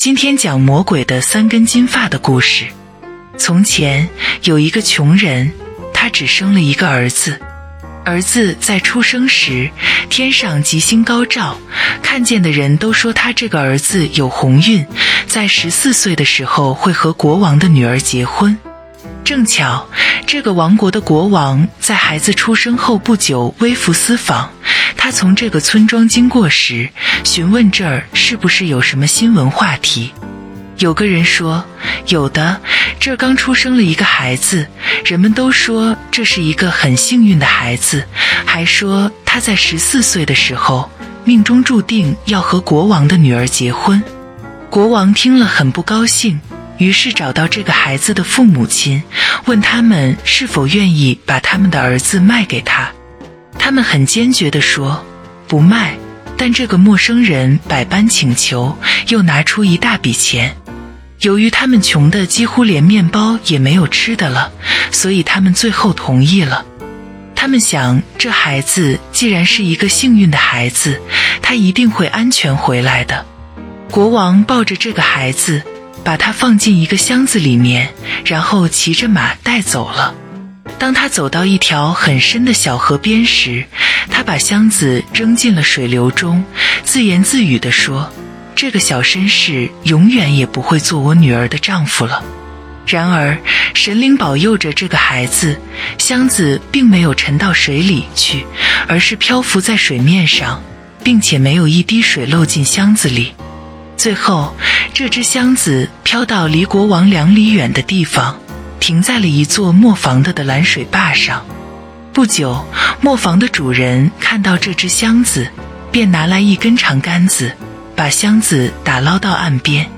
今天讲魔鬼的三根金发的故事。从前有一个穷人，他只生了一个儿子。儿子在出生时，天上吉星高照，看见的人都说他这个儿子有鸿运，在十四岁的时候会和国王的女儿结婚。正巧，这个王国的国王在孩子出生后不久微服私访。从这个村庄经过时，询问这儿是不是有什么新闻话题。有个人说：“有的，这儿刚出生了一个孩子，人们都说这是一个很幸运的孩子，还说他在十四岁的时候命中注定要和国王的女儿结婚。”国王听了很不高兴。于是找到这个孩子的父母亲，问他们是否愿意把他们的儿子卖给他。他们很坚决地说不卖。但这个陌生人百般请求，又拿出一大笔钱。由于他们穷得几乎连面包也没有吃的了，所以他们最后同意了。他们想，这孩子既然是一个幸运的孩子，他一定会安全回来的。国王抱着这个孩子。把他放进一个箱子里面，然后骑着马带走了。当他走到一条很深的小河边时，他把箱子扔进了水流中，自言自语地说：“这个小绅士永远也不会做我女儿的丈夫了。”然而，神灵保佑着这个孩子，箱子并没有沉到水里去，而是漂浮在水面上，并且没有一滴水漏进箱子里。最后，这只箱子飘到离国王两里远的地方，停在了一座磨坊的的拦水坝上。不久，磨坊的主人看到这只箱子，便拿来一根长杆子，把箱子打捞到岸边。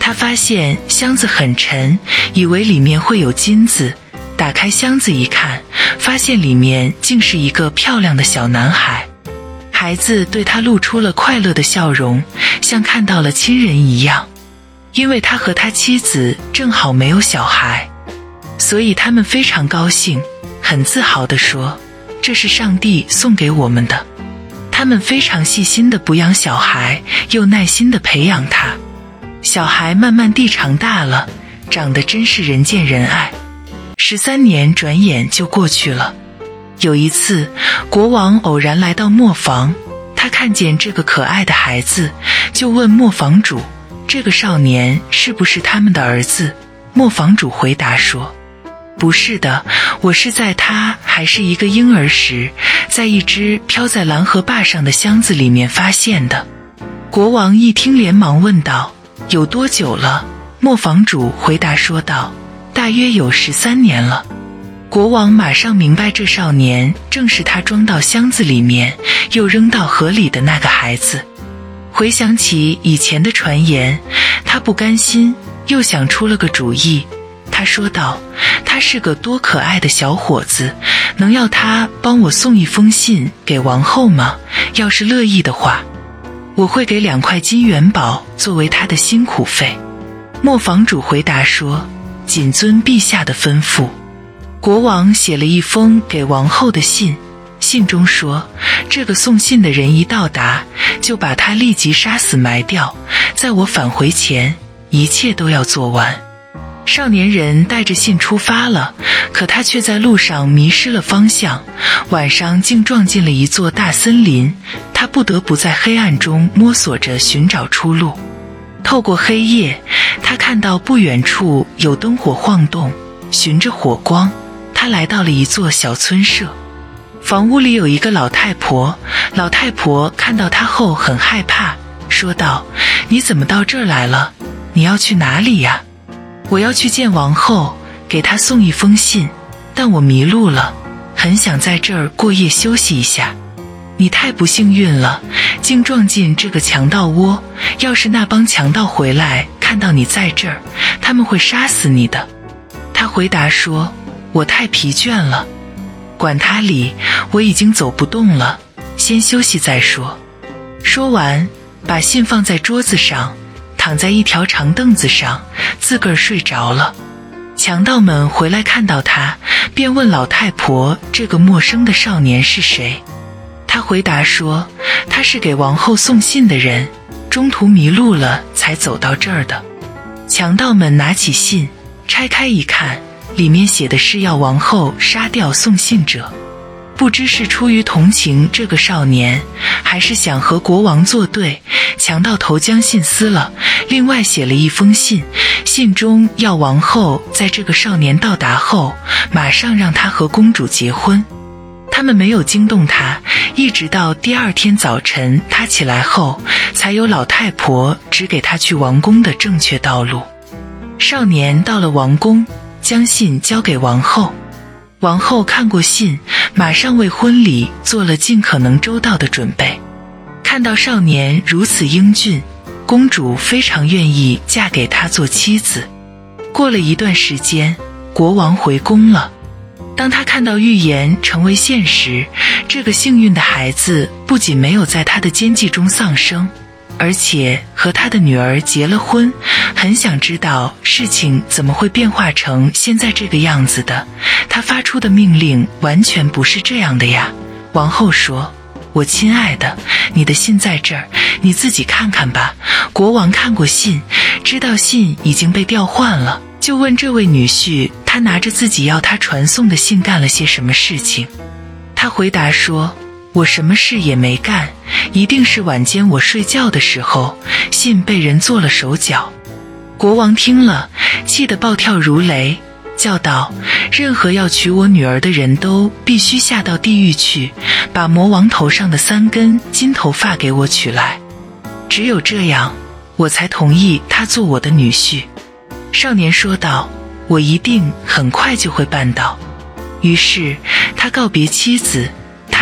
他发现箱子很沉，以为里面会有金子。打开箱子一看，发现里面竟是一个漂亮的小男孩。孩子对他露出了快乐的笑容，像看到了亲人一样。因为他和他妻子正好没有小孩，所以他们非常高兴，很自豪地说：“这是上帝送给我们的。”他们非常细心地哺养小孩，又耐心地培养他。小孩慢慢地长大了，长得真是人见人爱。十三年转眼就过去了。有一次，国王偶然来到磨坊，他看见这个可爱的孩子，就问磨坊主：“这个少年是不是他们的儿子？”磨坊主回答说：“不是的，我是在他还是一个婴儿时，在一只飘在蓝河坝上的箱子里面发现的。”国王一听，连忙问道：“有多久了？”磨坊主回答说道：“大约有十三年了。”国王马上明白，这少年正是他装到箱子里面又扔到河里的那个孩子。回想起以前的传言，他不甘心，又想出了个主意。他说道：“他是个多可爱的小伙子，能要他帮我送一封信给王后吗？要是乐意的话，我会给两块金元宝作为他的辛苦费。”磨坊主回答说：“谨遵陛下的吩咐。”国王写了一封给王后的信，信中说：“这个送信的人一到达，就把他立即杀死埋掉，在我返回前，一切都要做完。”少年人带着信出发了，可他却在路上迷失了方向，晚上竟撞进了一座大森林，他不得不在黑暗中摸索着寻找出路。透过黑夜，他看到不远处有灯火晃动，循着火光。他来到了一座小村舍，房屋里有一个老太婆。老太婆看到他后很害怕，说道：“你怎么到这儿来了？你要去哪里呀？”“我要去见王后，给她送一封信，但我迷路了，很想在这儿过夜休息一下。”“你太不幸运了，竟撞进这个强盗窝。要是那帮强盗回来看到你在这儿，他们会杀死你的。”他回答说。我太疲倦了，管他哩，我已经走不动了，先休息再说。说完，把信放在桌子上，躺在一条长凳子上，自个儿睡着了。强盗们回来看到他，便问老太婆：“这个陌生的少年是谁？”他回答说：“他是给王后送信的人，中途迷路了，才走到这儿的。强盗们拿起信，拆开一看，里面写的是要王后杀掉送信者。不知是出于同情这个少年，还是想和国王作对，强盗头将信撕了，另外写了一封信，信中要王后在这个少年到达后，马上让他和公主结婚。他们没有惊动他，一直到第二天早晨他起来后，才有老太婆指给他去王宫的正确道路。少年到了王宫，将信交给王后。王后看过信，马上为婚礼做了尽可能周到的准备。看到少年如此英俊，公主非常愿意嫁给他做妻子。过了一段时间，国王回宫了。当他看到预言成为现实，这个幸运的孩子不仅没有在他的奸计中丧生。而且和他的女儿结了婚，很想知道事情怎么会变化成现在这个样子的。他发出的命令完全不是这样的呀。王后说：“我亲爱的，你的信在这儿，你自己看看吧。”国王看过信，知道信已经被调换了，就问这位女婿：“他拿着自己要他传送的信干了些什么事情？”他回答说。我什么事也没干，一定是晚间我睡觉的时候，信被人做了手脚。国王听了，气得暴跳如雷，叫道：“任何要娶我女儿的人都必须下到地狱去，把魔王头上的三根金头发给我取来。只有这样，我才同意他做我的女婿。”少年说道：“我一定很快就会办到。”于是他告别妻子。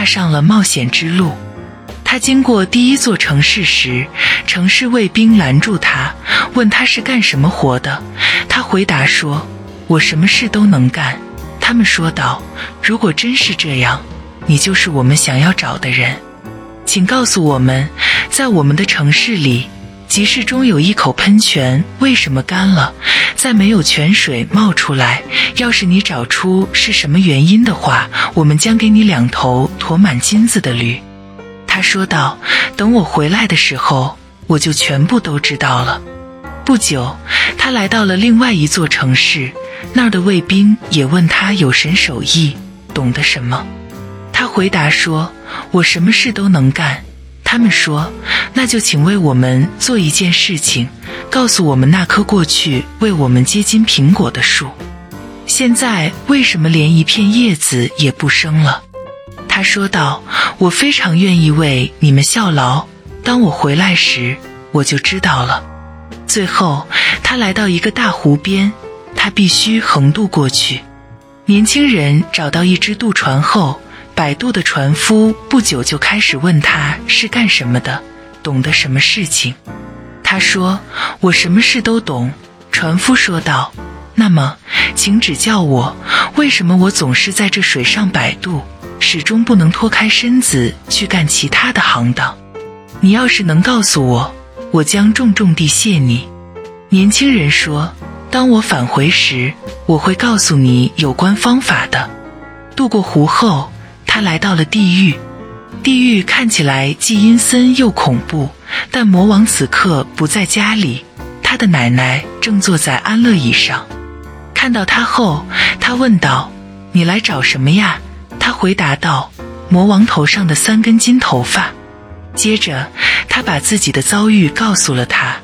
踏上了冒险之路。他经过第一座城市时，城市卫兵拦住他，问他是干什么活的。他回答说：“我什么事都能干。”他们说道：“如果真是这样，你就是我们想要找的人。请告诉我们，在我们的城市里。”集市中有一口喷泉，为什么干了？再没有泉水冒出来。要是你找出是什么原因的话，我们将给你两头驮满金子的驴。他说道：“等我回来的时候，我就全部都知道了。”不久，他来到了另外一座城市，那儿的卫兵也问他有神手艺，懂得什么？他回答说：“我什么事都能干。”他们说：“那就请为我们做一件事情，告诉我们那棵过去为我们结金苹果的树，现在为什么连一片叶子也不生了？”他说道：“我非常愿意为你们效劳。当我回来时，我就知道了。”最后，他来到一个大湖边，他必须横渡过去。年轻人找到一只渡船后。摆渡的船夫不久就开始问他是干什么的，懂得什么事情。他说：“我什么事都懂。”船夫说道：“那么，请指教我，为什么我总是在这水上摆渡，始终不能脱开身子去干其他的行当？你要是能告诉我，我将重重地谢你。”年轻人说：“当我返回时，我会告诉你有关方法的。”渡过湖后。他来到了地狱，地狱看起来既阴森又恐怖。但魔王此刻不在家里，他的奶奶正坐在安乐椅上。看到他后，他问道：“你来找什么呀？”他回答道：“魔王头上的三根金头发。”接着，他把自己的遭遇告诉了他。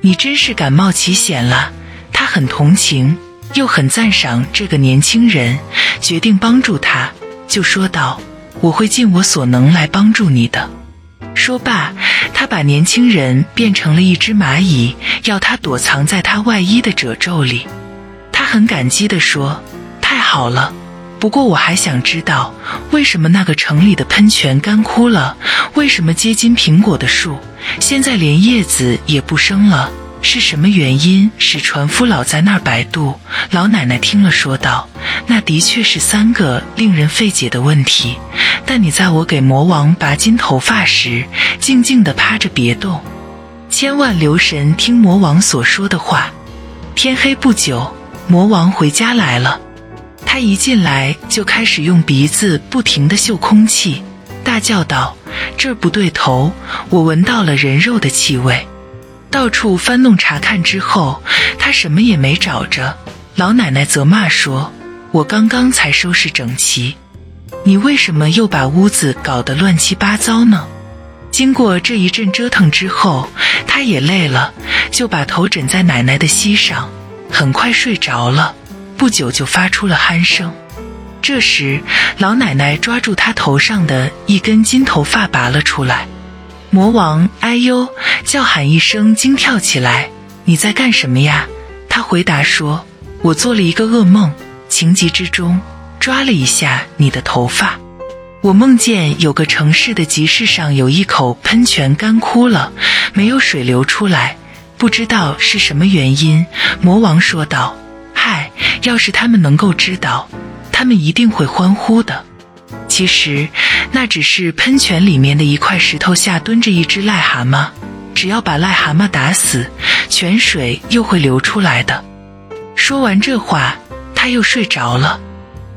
你真是敢冒奇险了。他很同情，又很赞赏这个年轻人，决定帮助他。就说道：“我会尽我所能来帮助你的。”说罢，他把年轻人变成了一只蚂蚁，要他躲藏在他外衣的褶皱里。他很感激地说：“太好了，不过我还想知道，为什么那个城里的喷泉干枯了？为什么结金苹果的树现在连叶子也不生了？”是什么原因使船夫老在那儿摆渡？老奶奶听了说道：“那的确是三个令人费解的问题。但你在我给魔王拔金头发时，静静地趴着别动，千万留神听魔王所说的话。”天黑不久，魔王回家来了。他一进来就开始用鼻子不停地嗅空气，大叫道：“这儿不对头，我闻到了人肉的气味！”到处翻弄查看之后，他什么也没找着。老奶奶责骂说：“我刚刚才收拾整齐，你为什么又把屋子搞得乱七八糟呢？”经过这一阵折腾之后，他也累了，就把头枕在奶奶的膝上，很快睡着了。不久就发出了鼾声。这时，老奶奶抓住他头上的一根金头发拔了出来。魔王哎呦叫喊一声，惊跳起来：“你在干什么呀？”他回答说：“我做了一个噩梦，情急之中抓了一下你的头发。我梦见有个城市的集市上有一口喷泉干枯了，没有水流出来，不知道是什么原因。”魔王说道：“嗨，要是他们能够知道。”他们一定会欢呼的。其实，那只是喷泉里面的一块石头下蹲着一只癞蛤蟆。只要把癞蛤蟆打死，泉水又会流出来的。说完这话，他又睡着了。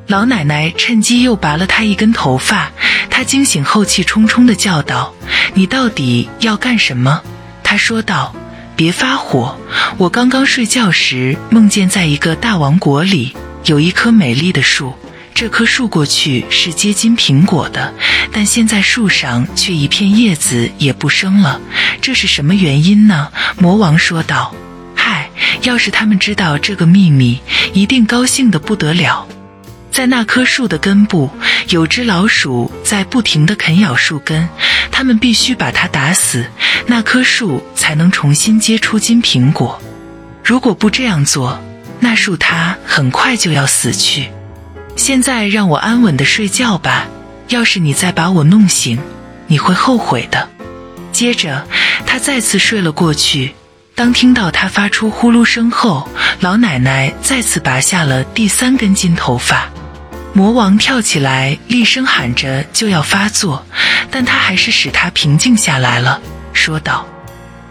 老奶奶趁机又拔了他一根头发。他惊醒后，气冲冲地叫道：“你到底要干什么？”他说道：“别发火，我刚刚睡觉时梦见在一个大王国里。”有一棵美丽的树，这棵树过去是结金苹果的，但现在树上却一片叶子也不生了，这是什么原因呢？魔王说道：“嗨，要是他们知道这个秘密，一定高兴得不得了。”在那棵树的根部，有只老鼠在不停地啃咬树根，他们必须把它打死，那棵树才能重新结出金苹果。如果不这样做，那树它很快就要死去，现在让我安稳的睡觉吧。要是你再把我弄醒，你会后悔的。接着，他再次睡了过去。当听到他发出呼噜声后，老奶奶再次拔下了第三根金头发。魔王跳起来，厉声喊着就要发作，但他还是使他平静下来了，说道。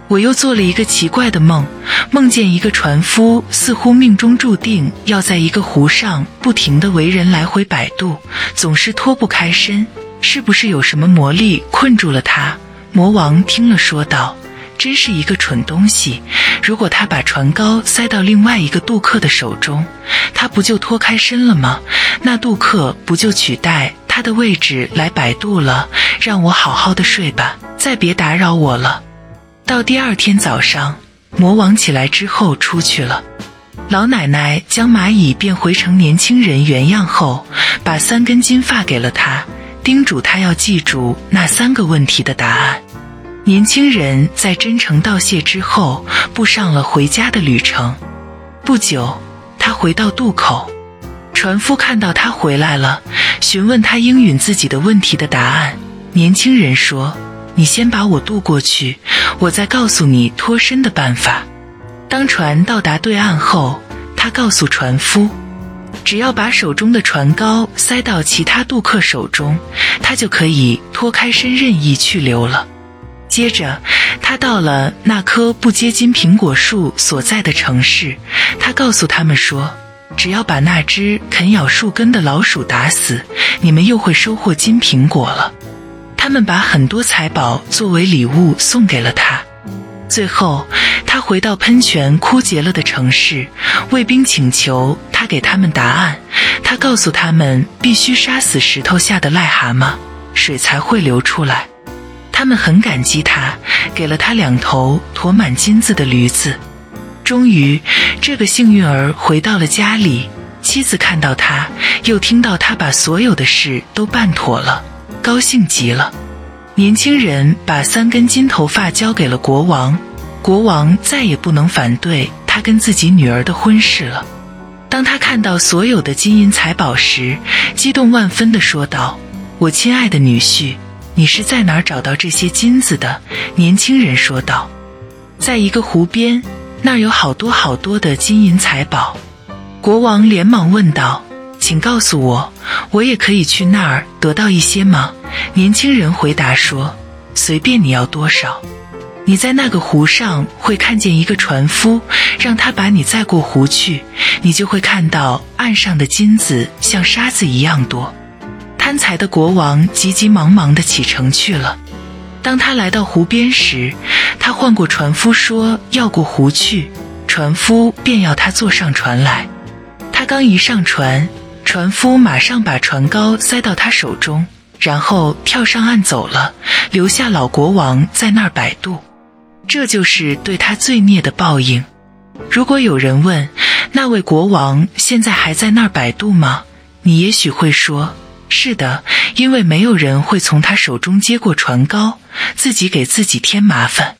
我又做了一个奇怪的梦，梦见一个船夫似乎命中注定要在一个湖上不停地为人来回摆渡，总是脱不开身。是不是有什么魔力困住了他？魔王听了说道：“真是一个蠢东西！如果他把船篙塞到另外一个渡客的手中，他不就脱开身了吗？那渡客不就取代他的位置来摆渡了？让我好好的睡吧，再别打扰我了。”到第二天早上，魔王起来之后出去了。老奶奶将蚂蚁变回成年轻人原样后，把三根金发给了他，叮嘱他要记住那三个问题的答案。年轻人在真诚道谢之后，步上了回家的旅程。不久，他回到渡口，船夫看到他回来了，询问他应允自己的问题的答案。年轻人说。你先把我渡过去，我再告诉你脱身的办法。当船到达对岸后，他告诉船夫，只要把手中的船篙塞到其他渡客手中，他就可以脱开身任意去留了。接着，他到了那棵不结金苹果树所在的城市，他告诉他们说，只要把那只啃咬树根的老鼠打死，你们又会收获金苹果了。他们把很多财宝作为礼物送给了他。最后，他回到喷泉枯竭了的城市，卫兵请求他给他们答案。他告诉他们，必须杀死石头下的癞蛤蟆，水才会流出来。他们很感激他，给了他两头驮满金子的驴子。终于，这个幸运儿回到了家里，妻子看到他，又听到他把所有的事都办妥了。高兴极了，年轻人把三根金头发交给了国王，国王再也不能反对他跟自己女儿的婚事了。当他看到所有的金银财宝时，激动万分地说道：“我亲爱的女婿，你是在哪儿找到这些金子的？”年轻人说道：“在一个湖边，那儿有好多好多的金银财宝。”国王连忙问道。请告诉我，我也可以去那儿得到一些吗？年轻人回答说：“随便你要多少。你在那个湖上会看见一个船夫，让他把你载过湖去，你就会看到岸上的金子像沙子一样多。”贪财的国王急急忙忙地启程去了。当他来到湖边时，他唤过船夫，说要过湖去。船夫便要他坐上船来。他刚一上船，船夫马上把船篙塞到他手中，然后跳上岸走了，留下老国王在那儿摆渡。这就是对他罪孽的报应。如果有人问那位国王现在还在那儿摆渡吗？你也许会说：是的，因为没有人会从他手中接过船篙，自己给自己添麻烦。